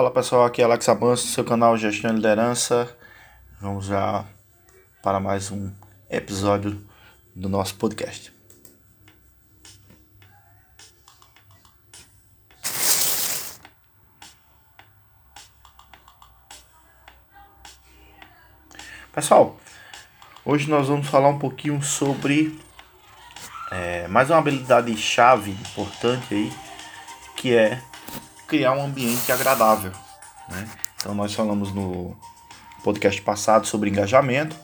Fala pessoal, aqui é Alex Abanço, seu canal Gestão e Liderança. Vamos já para mais um episódio do nosso podcast. Pessoal, hoje nós vamos falar um pouquinho sobre é, mais uma habilidade chave importante aí, que é criar um ambiente agradável. Né? Então nós falamos no podcast passado sobre engajamento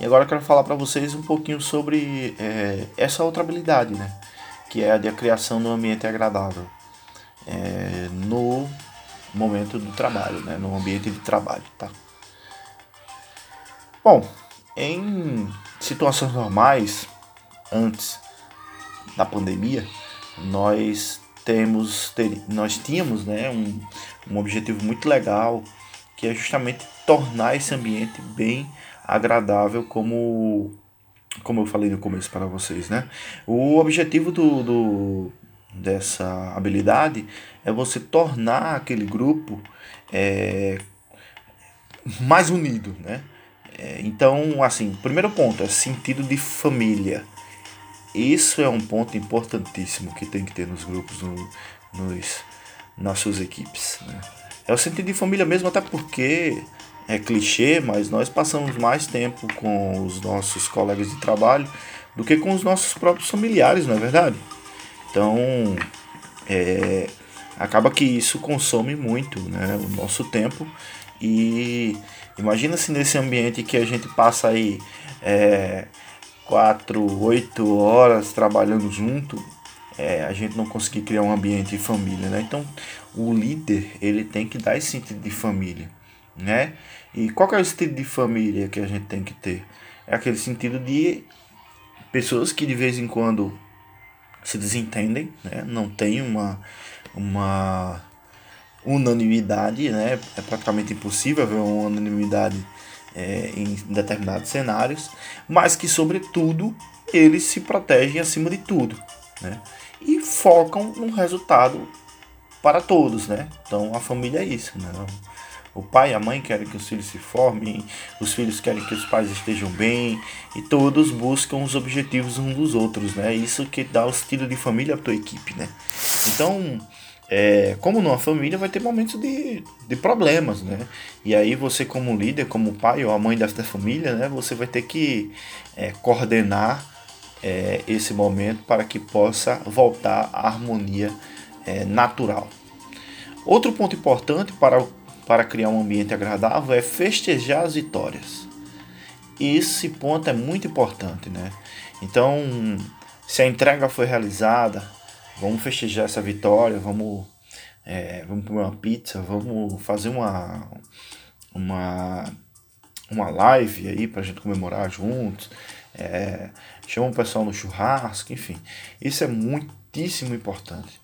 e agora eu quero falar para vocês um pouquinho sobre é, essa outra habilidade, né? que é a de a criação de um ambiente agradável é, no momento do trabalho, né? no ambiente de trabalho. Tá? Bom, em situações normais, antes da pandemia, nós temos, ter, nós tínhamos né, um, um objetivo muito legal, que é justamente tornar esse ambiente bem agradável, como, como eu falei no começo para vocês. Né? O objetivo do, do, dessa habilidade é você tornar aquele grupo é, mais unido, né? É, então, assim, primeiro ponto é sentido de família. Isso é um ponto importantíssimo que tem que ter nos grupos, no, nos, nas suas equipes. Né? É o sentido de família mesmo, até porque é clichê, mas nós passamos mais tempo com os nossos colegas de trabalho do que com os nossos próprios familiares, não é verdade? Então, é, acaba que isso consome muito né, o nosso tempo e imagina se nesse ambiente que a gente passa aí é, quatro, oito horas trabalhando junto, é, a gente não conseguir criar um ambiente de família, né? Então, o líder, ele tem que dar esse sentido de família, né? E qual é o sentido de família que a gente tem que ter? É aquele sentido de pessoas que de vez em quando se desentendem, né? Não tem uma, uma unanimidade, né? É praticamente impossível haver uma unanimidade é, em determinados cenários, mas que, sobretudo, eles se protegem acima de tudo né? e focam no resultado para todos. Né? Então, a família é isso. Né? O pai e a mãe querem que os filhos se formem, os filhos querem que os pais estejam bem e todos buscam os objetivos uns dos outros, né? Isso que dá o estilo de família à tua equipe, né? Então, é, como numa família vai ter momentos de, de problemas, né? E aí você como líder, como pai ou a mãe dessa família, né? Você vai ter que é, coordenar é, esse momento para que possa voltar à harmonia é, natural. Outro ponto importante para, para criar um ambiente agradável é festejar as vitórias. Esse ponto é muito importante, né? Então, se a entrega foi realizada, vamos festejar essa vitória, vamos, é, vamos comer uma pizza, vamos fazer uma, uma, uma live aí para a gente comemorar juntos, é, chama o pessoal no churrasco, enfim. Isso é muitíssimo importante.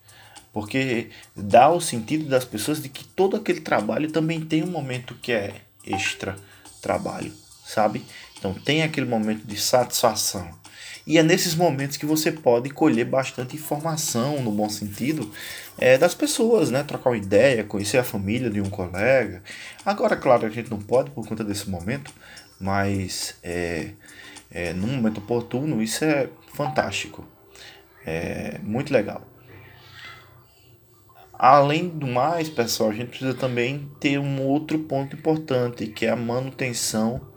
Porque dá o sentido das pessoas de que todo aquele trabalho também tem um momento que é extra trabalho, sabe? Então tem aquele momento de satisfação. E é nesses momentos que você pode colher bastante informação, no bom sentido, é, das pessoas, né? Trocar uma ideia, conhecer a família de um colega. Agora, claro, a gente não pode por conta desse momento, mas é, é, num momento oportuno, isso é fantástico. É muito legal. Além do mais, pessoal, a gente precisa também ter um outro ponto importante, que é a manutenção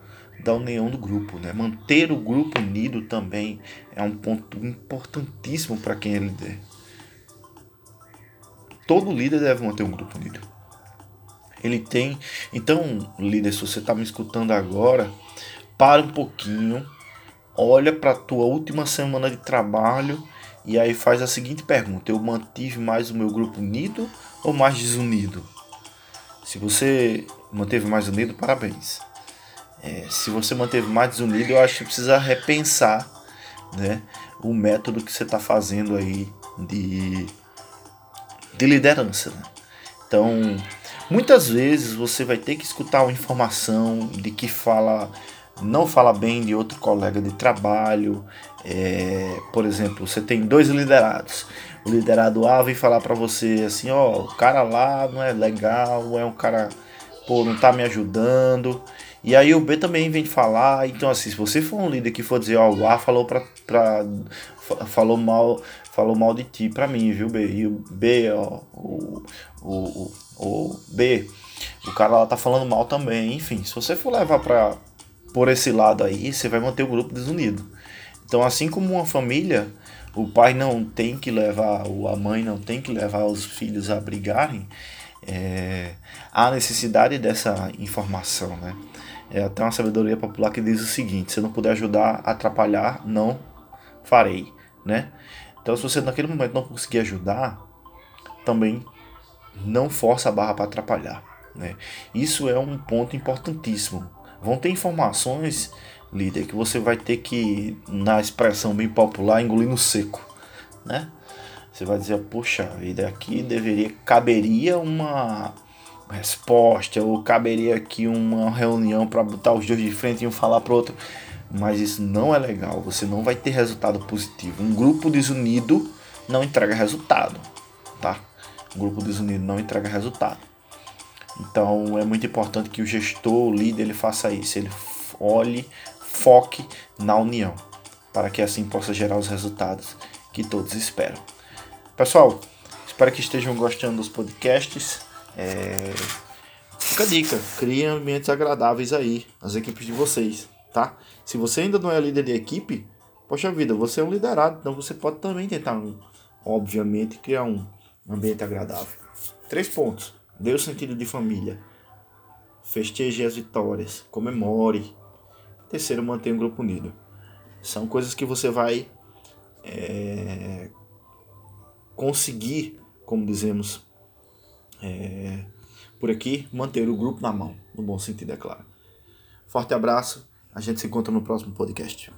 da união do grupo. Né? Manter o grupo unido também é um ponto importantíssimo para quem é líder. Todo líder deve manter um grupo unido. Ele tem. Então, líder, se você está me escutando agora, para um pouquinho, olha para a tua última semana de trabalho e aí faz a seguinte pergunta: eu mantive mais o meu grupo unido ou mais desunido? Se você manteve mais unido, parabéns. É, se você manteve mais desunido, eu acho que precisa repensar né, o método que você está fazendo aí de, de liderança. Né? Então, muitas vezes você vai ter que escutar uma informação de que fala não fala bem de outro colega de trabalho. É, por exemplo, você tem dois liderados. o liderado A vem falar para você assim, ó, o cara lá não é legal, é um cara, pô, não tá me ajudando. E aí o B também vem falar, então assim, se você for um líder que for dizer, ó, o A falou pra, pra falou mal, falou mal de ti pra mim, viu, B? E o B, ó, o, o, o, o B, o cara lá tá falando mal também, enfim, se você for levar pra, por esse lado aí, você vai manter o grupo desunido. Então, assim como uma família, o pai não tem que levar, ou a mãe não tem que levar os filhos a brigarem, é, há necessidade dessa informação, né? É até uma sabedoria popular que diz o seguinte: se não puder ajudar, atrapalhar, não farei, né? Então, se você naquele momento não conseguir ajudar, também não força a barra para atrapalhar, né? Isso é um ponto importantíssimo. Vão ter informações líder, que você vai ter que, na expressão bem popular, engolir no seco, né? Você vai dizer, puxa vida, aqui deveria, caberia uma resposta, ou caberia aqui uma reunião para botar os dois de frente e um falar para outro, mas isso não é legal, você não vai ter resultado positivo. Um grupo desunido não entrega resultado, tá? Um grupo desunido não entrega resultado. Então é muito importante que o gestor, o líder, ele faça isso, ele olhe foque na união, para que assim possa gerar os resultados que todos esperam. Pessoal, espero que estejam gostando dos podcasts. É... Fica a dica, criem ambientes agradáveis aí, as equipes de vocês, tá? Se você ainda não é líder de equipe, poxa vida, você é um liderado, então você pode também tentar, um, obviamente, criar um ambiente agradável. Três pontos. Dê o sentido de família. Festeje as vitórias. Comemore. Terceiro, mantenha o grupo unido. São coisas que você vai é, conseguir, como dizemos é, por aqui, manter o grupo na mão, no bom sentido, é claro. Forte abraço, a gente se encontra no próximo podcast.